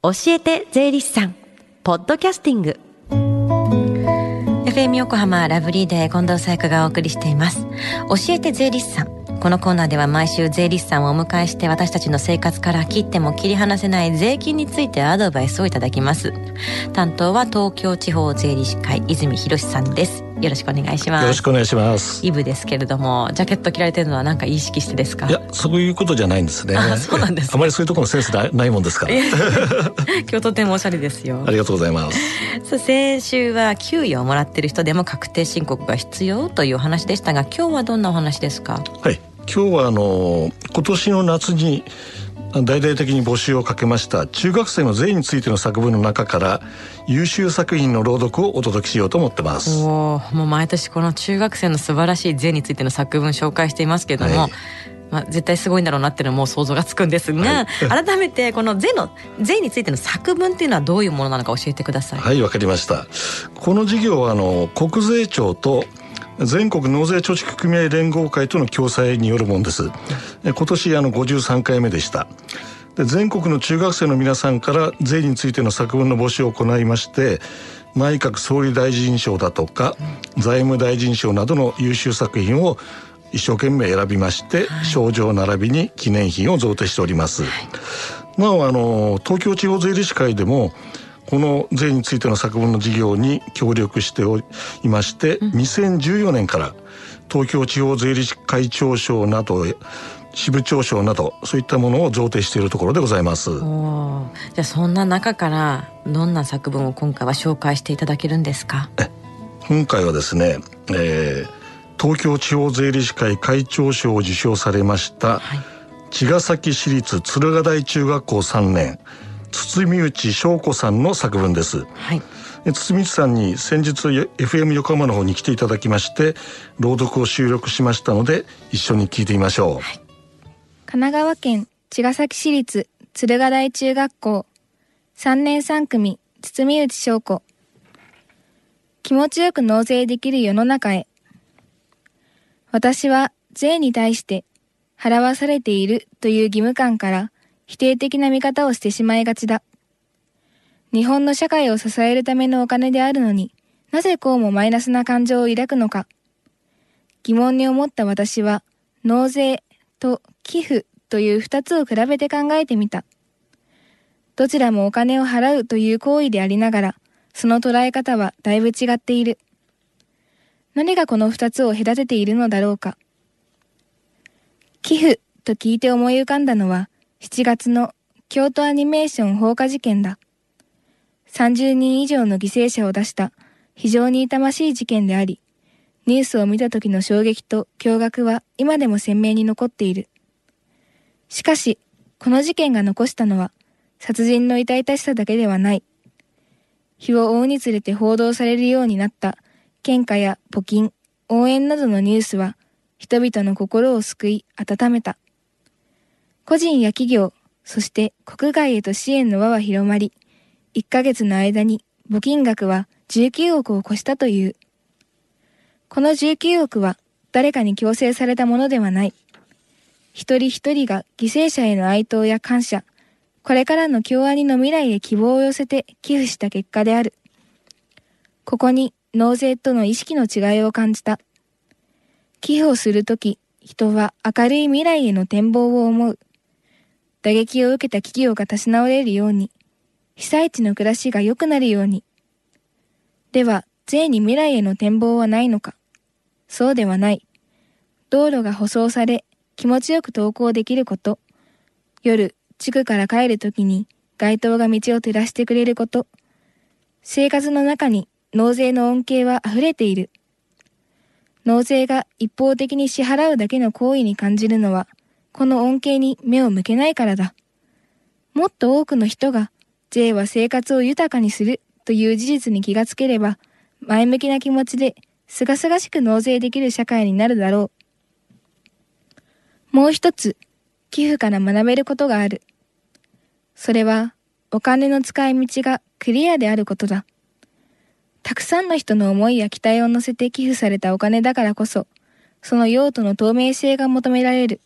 教えて税理士さん。ポッドキャスティング。FM 横浜ラブリーで近藤沙耶香がお送りしています。教えて税理士さん。このコーナーでは毎週税理士さんをお迎えして私たちの生活から切っても切り離せない税金についてアドバイスをいただきます。担当は東京地方税理士会泉博さんです。よろしくお願いします。よろしくお願いします。イブですけれどもジャケット着られてるのは何か意識してですか？いやそういうことじゃないんですね。あそうなんです。あまりそういうところのセンスないもんですから。今日とてもおしゃれですよありがとうございます。さあ先週は給与をもらってる人でも確定申告が必要というお話でしたが今日はどんなお話ですか？はい。今日はあの今年の夏に大々的に募集をかけました中学生の税についての作文の中から優秀作品の朗読をお届けしようと思ってます。おもう毎年この中学生の素晴らしい税についての作文紹介していますけれども、はいまあ、絶対すごいんだろうなっていうのも想像がつくんですが、はい、改めてこの税の税についての作文っていうのはどういうものなのか教えてください。はいわかりました。この事業はあの国税庁と全国納税貯蓄組合連合会との共催によるものです。今年あの53回目でした。で全国の中学生の皆さんから税についての作文の募集を行いまして内閣総理大臣賞だとか財務大臣賞などの優秀作品を一生懸命選びまして、賞状並びに記念品を贈呈しております。なおあの東京地方税理士会でもこの税についての作文の事業に協力しておりまして、うん、2014年から東京地方税理士会長賞など支部長賞などそういったものを贈呈しているところでございます。じゃあそんな中からどんな作文を今回は紹介していただけるんですか？今回はですね、えー、東京地方税理士会会長賞を受賞されました、はい、茅ヶ崎市立敦賀台中学校3年堤内翔子さんの作文です。はい。堤内さんに先日 FM 横浜の方に来ていただきまして朗読を収録しましたので一緒に聞いてみましょう。はい、神奈川県茅ヶ崎市立敦賀台中学校3年3組堤内翔子気持ちよく納税できる世の中へ私は税に対して払わされているという義務感から否定的な見方をしてしまいがちだ。日本の社会を支えるためのお金であるのになぜこうもマイナスな感情を抱くのか。疑問に思った私は、納税と寄付という二つを比べて考えてみた。どちらもお金を払うという行為でありながら、その捉え方はだいぶ違っている。何がこの二つを隔てているのだろうか。寄付と聞いて思い浮かんだのは、7月の京都アニメーション放火事件だ。30人以上の犠牲者を出した非常に痛ましい事件であり、ニュースを見た時の衝撃と驚愕は今でも鮮明に残っている。しかし、この事件が残したのは殺人の痛々しさだけではない。日を追うにつれて報道されるようになった献花や募金、応援などのニュースは人々の心を救い温めた。個人や企業、そして国外へと支援の輪は広まり、1ヶ月の間に募金額は19億を超したという。この19億は誰かに強制されたものではない。一人一人が犠牲者への哀悼や感謝、これからの京アニの未来へ希望を寄せて寄付した結果である。ここに納税との意識の違いを感じた。寄付をするとき、人は明るい未来への展望を思う。打撃を受けた企業が立ち直れるように、被災地の暮らしが良くなるように。では、税に未来への展望はないのか？そうではない。道路が舗装され、気持ちよく登校できること。夜、地区から帰るときに街灯が道を照らしてくれること。生活の中に納税の恩恵は溢れている。納税が一方的に支払うだけの行為に感じるのはこの恩恵に目を向けないからだ。もっと多くの人が J は生活を豊かにするという事実に気がつければ、前向きな気持ちで、すがすがしく納税できる社会になるだろう。もう一つ、寄付から学べることがある。それは、お金の使い道がクリアであることだ。たくさんの人の思いや期待を乗せて寄付されたお金だからこそ、その用途の透明性が求められる。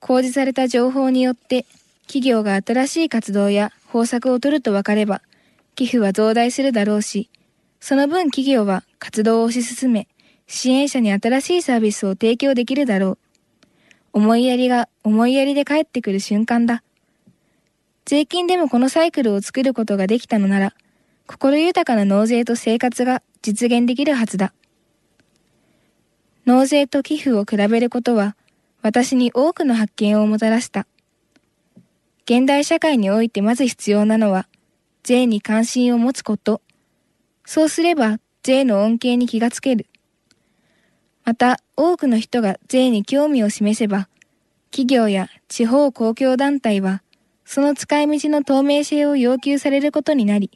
公示された情報によって企業が新しい活動や方策を取ると分かれば、寄付は増大するだろうし、その分企業は活動を推し進め、支援者に新しいサービスを提供できるだろう。思いやりが思いやりで返ってくる瞬間だ。税金でもこのサイクルを作ることができたのなら、心豊かな納税と生活が実現できるはずだ。納税と寄付を比べることは、私に多くの発見をもたらした。現代社会においてまず必要なのは、税に関心を持つこと。そうすれば、税の恩恵に気がつける。また、多くの人が税に興味を示せば、企業や地方公共団体は、その使い道の透明性を要求されることになり、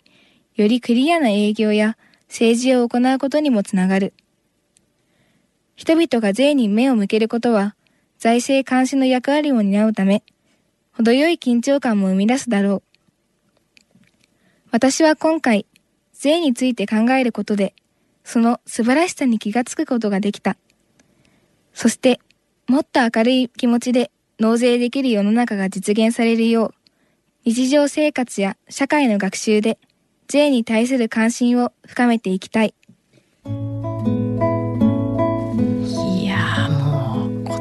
よりクリアな営業や政治を行うことにもつながる。人々が税に目を向けることは、財政監視の役割を担うため、程よい緊張感も生み出すだろう。私は今回、税について考えることで、その素晴らしさに気がつくことができた。そして、もっと明るい気持ちで納税できる世の中が実現されるよう、日常生活や社会の学習で、税に対する関心を深めていきたい。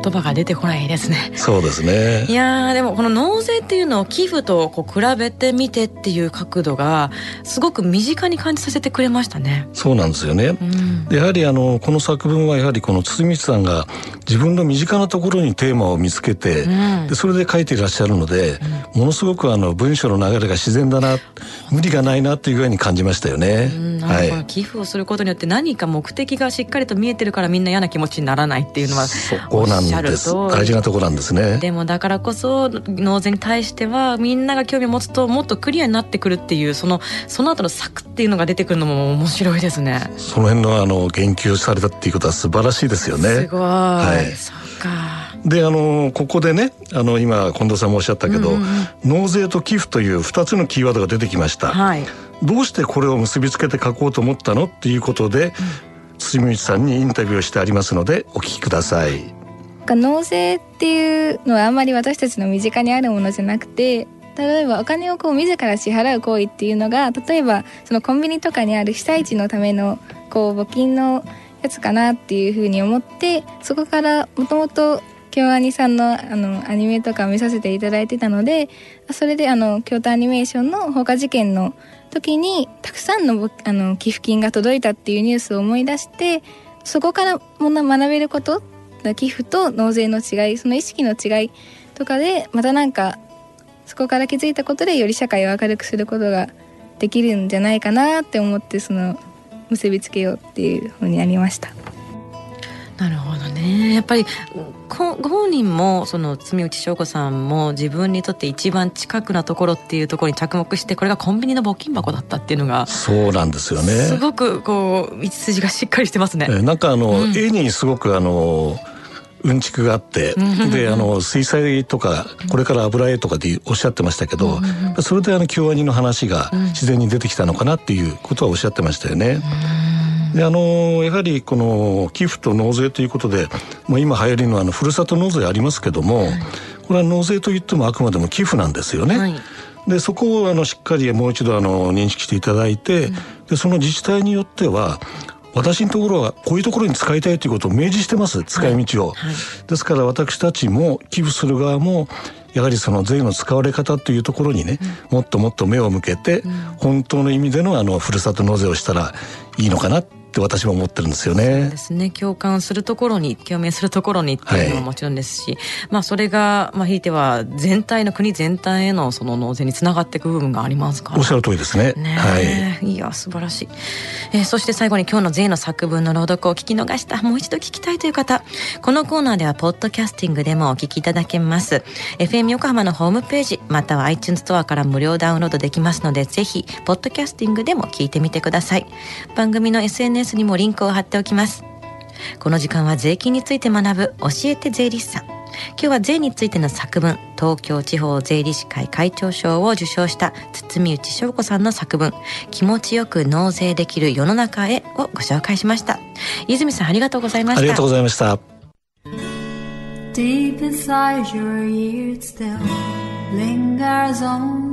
言葉が出てこないですね。そうですね。いやでもこの納税っていうのを寄付とこう比べてみてっていう角度がすごく身近に感じさせてくれましたね。そうなんですよね、うん、やはりあのこの作文はやはりこの堤さんが自分の身近なところにテーマを見つけて、うん、でそれで書いていらっしゃるので、うん、ものすごくあの文章の流れが自然だな無理がないなっていう具合に感じましたよね、はい、寄付をすることによって何か目的がしっかりと見えてるからみんな嫌な気持ちにならないっていうのはそこなんです。大事なところなんですね。でもだからこそ納税に対してはみんなが興味を持つともっとクリアになってくるっていうそのその後の策っていうのが出てくるのも面白いですね。その辺のあの言及されたっていうことは素晴らしいですよね。すごい、はい、そうか。であのここでねあの今近藤さんもおっしゃったけど、うんうん、納税と寄付という2つのキーワードが出てきました、はい、どうしてこれを結びつけて書こうと思ったの？っていうことで、うん、堤内さんにインタビューをしてありますのでお聞きください納税っていうのはあんまり私たちの身近にあるものじゃなくて例えばお金をこう自ら支払う行為っていうのが例えばそのコンビニとかにある被災地のためのこう募金のやつかなっていうふうに思ってそこからもともと京アニさんのあのアニメとか見させていただいてたのでそれであの京都アニメーションの放火事件の時にたくさんのあの寄付金が届いたっていうニュースを思い出してそこから学べること寄付と納税の違いその意識の違いとかでまたなんかそこから気づいたことでより社会を明るくすることができるんじゃないかなって思ってその結びつけようっていうふうになりました。なるほどねやっぱりご本人もその住内翔子さんも自分にとって一番近くなところっていうところに着目してこれがコンビニの募金箱だったっていうのがそうなんですよねすごくこう道筋がしっかりしてますね。なんかあの、うん、絵にすごくあのうんちくがあってであの水彩とかこれから油絵とかでおっしゃってましたけどそれであの京アニの話が自然に出てきたのかなっていうことはおっしゃってましたよね。であのやはりこの寄付と納税ということで、まあ、今流行りのあのふるさと納税ありますけども、これは納税といってもあくまでも寄付なんですよね。はい。でそこをあのしっかりもう一度あの認識していただいて、でその自治体によっては私のところはこういうところに使いたいということを明示してます。使い道を、はい。はい、ですから私たちも寄付する側もやはりその税の使われ方というところにね、うん、もっともっと目を向けて、うん、本当の意味でのあのふるさと納税をしたらいいのかなって私も思ってるんですよね。ですね。共感するところに、共鳴するところにっていうのももちろんですし、はい、まあそれが、まあひいては全体の国全体へのその納税につながっていく部分がありますから。おっしゃる通りですね。ねはい。いや、素晴らしい。えー、そして最後に今日の税の作文の朗読を聞き逃した、もう一度聞きたいという方、このコーナーではポッドキャスティングでもお聞きいただけます。FM 横浜のホームページ、または iTunes ストアから無料ダウンロードできますので、ぜひ、ポッドキャスティングでも聞いてみてください。番組の SNS にもリンクを貼っておきます。この時間は税金について学ぶ教えて税理士さん。今日は税についての作文東京地方税理士会会長賞を受賞した堤内翔子さんの作文。気持ちよく納税できる世の中へをご紹介しました。泉さんありがとうございました。ありがとうございました。Deep inside your ears still lingers on.